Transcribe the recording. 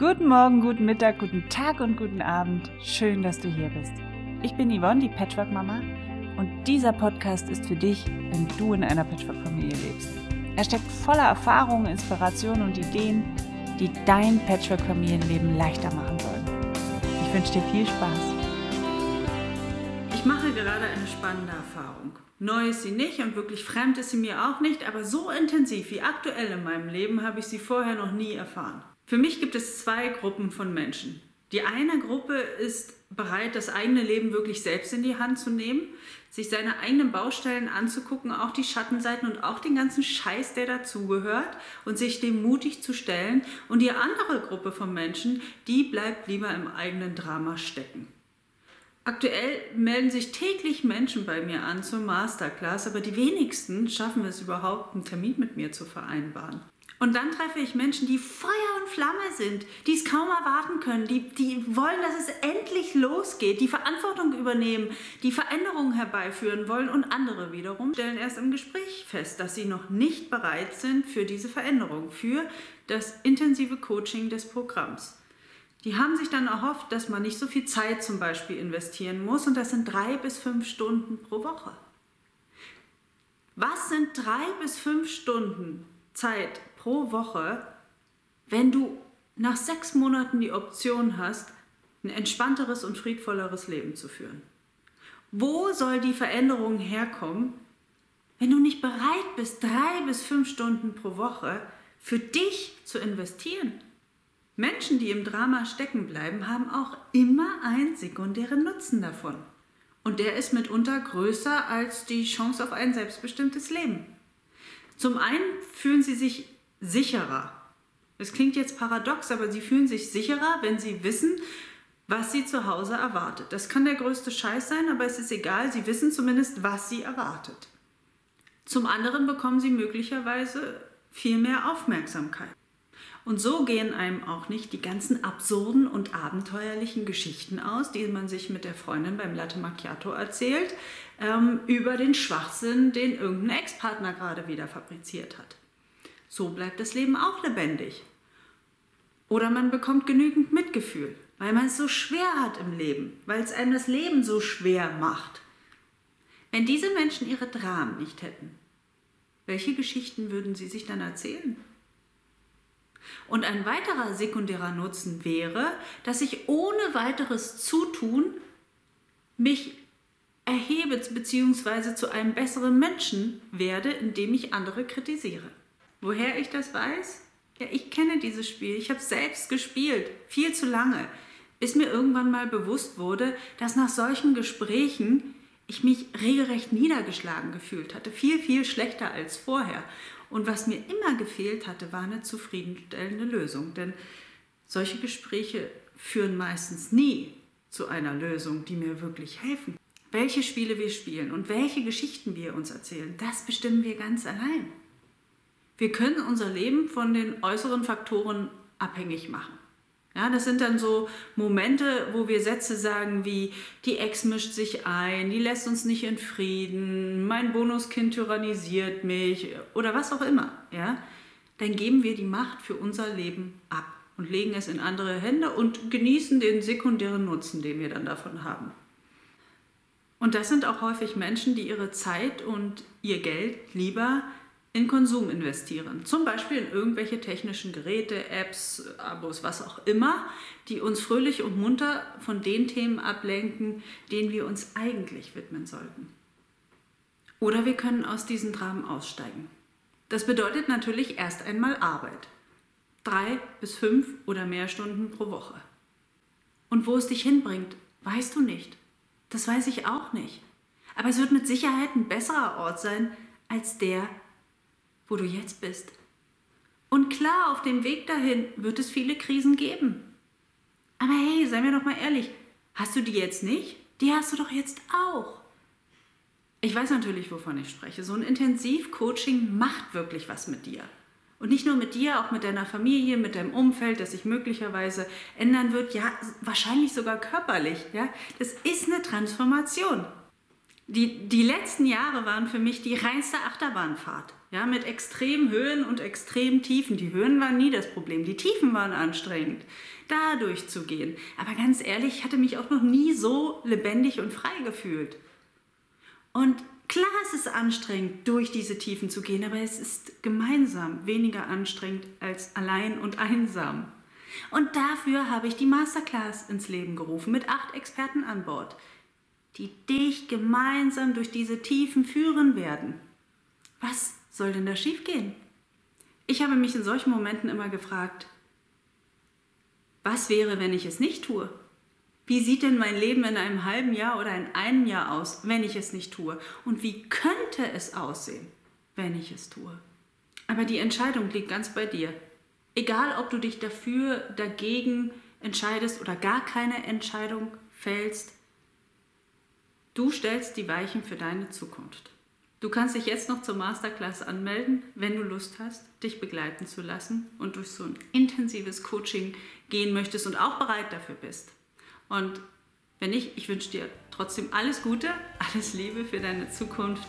Guten Morgen, guten Mittag, guten Tag und guten Abend. Schön, dass du hier bist. Ich bin Yvonne, die Patchwork-Mama, und dieser Podcast ist für dich, wenn du in einer Patchwork-Familie lebst. Er steckt voller Erfahrungen, Inspirationen und Ideen, die dein Patchwork-Familienleben leichter machen sollen. Ich wünsche dir viel Spaß. Ich mache gerade eine spannende Erfahrung. Neu ist sie nicht und wirklich fremd ist sie mir auch nicht, aber so intensiv wie aktuell in meinem Leben habe ich sie vorher noch nie erfahren. Für mich gibt es zwei Gruppen von Menschen. Die eine Gruppe ist bereit, das eigene Leben wirklich selbst in die Hand zu nehmen, sich seine eigenen Baustellen anzugucken, auch die Schattenseiten und auch den ganzen Scheiß, der dazugehört und sich dem mutig zu stellen. Und die andere Gruppe von Menschen, die bleibt lieber im eigenen Drama stecken. Aktuell melden sich täglich Menschen bei mir an zur Masterclass, aber die wenigsten schaffen es überhaupt, einen Termin mit mir zu vereinbaren. Und dann treffe ich Menschen, die Feuer und Flamme sind, die es kaum erwarten können, die, die wollen, dass es endlich losgeht, die Verantwortung übernehmen, die Veränderungen herbeiführen wollen und andere wiederum stellen erst im Gespräch fest, dass sie noch nicht bereit sind für diese Veränderung, für das intensive Coaching des Programms. Die haben sich dann erhofft, dass man nicht so viel Zeit zum Beispiel investieren muss und das sind drei bis fünf Stunden pro Woche. Was sind drei bis fünf Stunden Zeit pro Woche, wenn du nach sechs Monaten die Option hast, ein entspannteres und friedvolleres Leben zu führen? Wo soll die Veränderung herkommen, wenn du nicht bereit bist, drei bis fünf Stunden pro Woche für dich zu investieren? Menschen, die im Drama stecken bleiben, haben auch immer einen sekundären Nutzen davon. Und der ist mitunter größer als die Chance auf ein selbstbestimmtes Leben. Zum einen fühlen sie sich sicherer. Es klingt jetzt paradox, aber sie fühlen sich sicherer, wenn sie wissen, was sie zu Hause erwartet. Das kann der größte Scheiß sein, aber es ist egal, sie wissen zumindest, was sie erwartet. Zum anderen bekommen sie möglicherweise viel mehr Aufmerksamkeit. Und so gehen einem auch nicht die ganzen absurden und abenteuerlichen Geschichten aus, die man sich mit der Freundin beim Latte Macchiato erzählt, ähm, über den Schwachsinn, den irgendein Ex-Partner gerade wieder fabriziert hat. So bleibt das Leben auch lebendig. Oder man bekommt genügend Mitgefühl, weil man es so schwer hat im Leben, weil es einem das Leben so schwer macht. Wenn diese Menschen ihre Dramen nicht hätten, welche Geschichten würden sie sich dann erzählen? Und ein weiterer sekundärer Nutzen wäre, dass ich ohne weiteres Zutun mich erhebe bzw. zu einem besseren Menschen werde, indem ich andere kritisiere. Woher ich das weiß? Ja, ich kenne dieses Spiel. Ich habe es selbst gespielt, viel zu lange, bis mir irgendwann mal bewusst wurde, dass nach solchen Gesprächen ich mich regelrecht niedergeschlagen gefühlt hatte, viel, viel schlechter als vorher. Und was mir immer gefehlt hatte, war eine zufriedenstellende Lösung. Denn solche Gespräche führen meistens nie zu einer Lösung, die mir wirklich helfen. Welche Spiele wir spielen und welche Geschichten wir uns erzählen, das bestimmen wir ganz allein. Wir können unser Leben von den äußeren Faktoren abhängig machen. Ja, das sind dann so Momente, wo wir Sätze sagen wie, die Ex mischt sich ein, die lässt uns nicht in Frieden, mein Bonuskind tyrannisiert mich oder was auch immer. Ja? Dann geben wir die Macht für unser Leben ab und legen es in andere Hände und genießen den sekundären Nutzen, den wir dann davon haben. Und das sind auch häufig Menschen, die ihre Zeit und ihr Geld lieber in Konsum investieren. Zum Beispiel in irgendwelche technischen Geräte, Apps, Abos, was auch immer, die uns fröhlich und munter von den Themen ablenken, denen wir uns eigentlich widmen sollten. Oder wir können aus diesen Dramen aussteigen. Das bedeutet natürlich erst einmal Arbeit. Drei bis fünf oder mehr Stunden pro Woche. Und wo es dich hinbringt, weißt du nicht. Das weiß ich auch nicht. Aber es wird mit Sicherheit ein besserer Ort sein als der, wo du jetzt bist. Und klar, auf dem Weg dahin wird es viele Krisen geben. Aber hey, sei mir doch mal ehrlich, hast du die jetzt nicht? Die hast du doch jetzt auch. Ich weiß natürlich, wovon ich spreche. So ein Intensivcoaching macht wirklich was mit dir. Und nicht nur mit dir, auch mit deiner Familie, mit deinem Umfeld, das sich möglicherweise ändern wird, ja, wahrscheinlich sogar körperlich. Ja? Das ist eine Transformation. Die, die letzten Jahre waren für mich die reinste Achterbahnfahrt. Ja, mit extremen Höhen und extremen Tiefen. Die Höhen waren nie das Problem, die Tiefen waren anstrengend, da durchzugehen. Aber ganz ehrlich, ich hatte mich auch noch nie so lebendig und frei gefühlt. Und klar ist es anstrengend, durch diese Tiefen zu gehen, aber es ist gemeinsam weniger anstrengend als allein und einsam. Und dafür habe ich die Masterclass ins Leben gerufen mit acht Experten an Bord, die dich gemeinsam durch diese Tiefen führen werden. Was soll denn da schiefgehen? Ich habe mich in solchen Momenten immer gefragt, was wäre, wenn ich es nicht tue? Wie sieht denn mein Leben in einem halben Jahr oder in einem Jahr aus, wenn ich es nicht tue? Und wie könnte es aussehen, wenn ich es tue? Aber die Entscheidung liegt ganz bei dir. Egal, ob du dich dafür, dagegen entscheidest oder gar keine Entscheidung fällst, du stellst die Weichen für deine Zukunft. Du kannst dich jetzt noch zur Masterclass anmelden, wenn du Lust hast, dich begleiten zu lassen und durch so ein intensives Coaching gehen möchtest und auch bereit dafür bist. Und wenn nicht, ich wünsche dir trotzdem alles Gute, alles Liebe für deine Zukunft.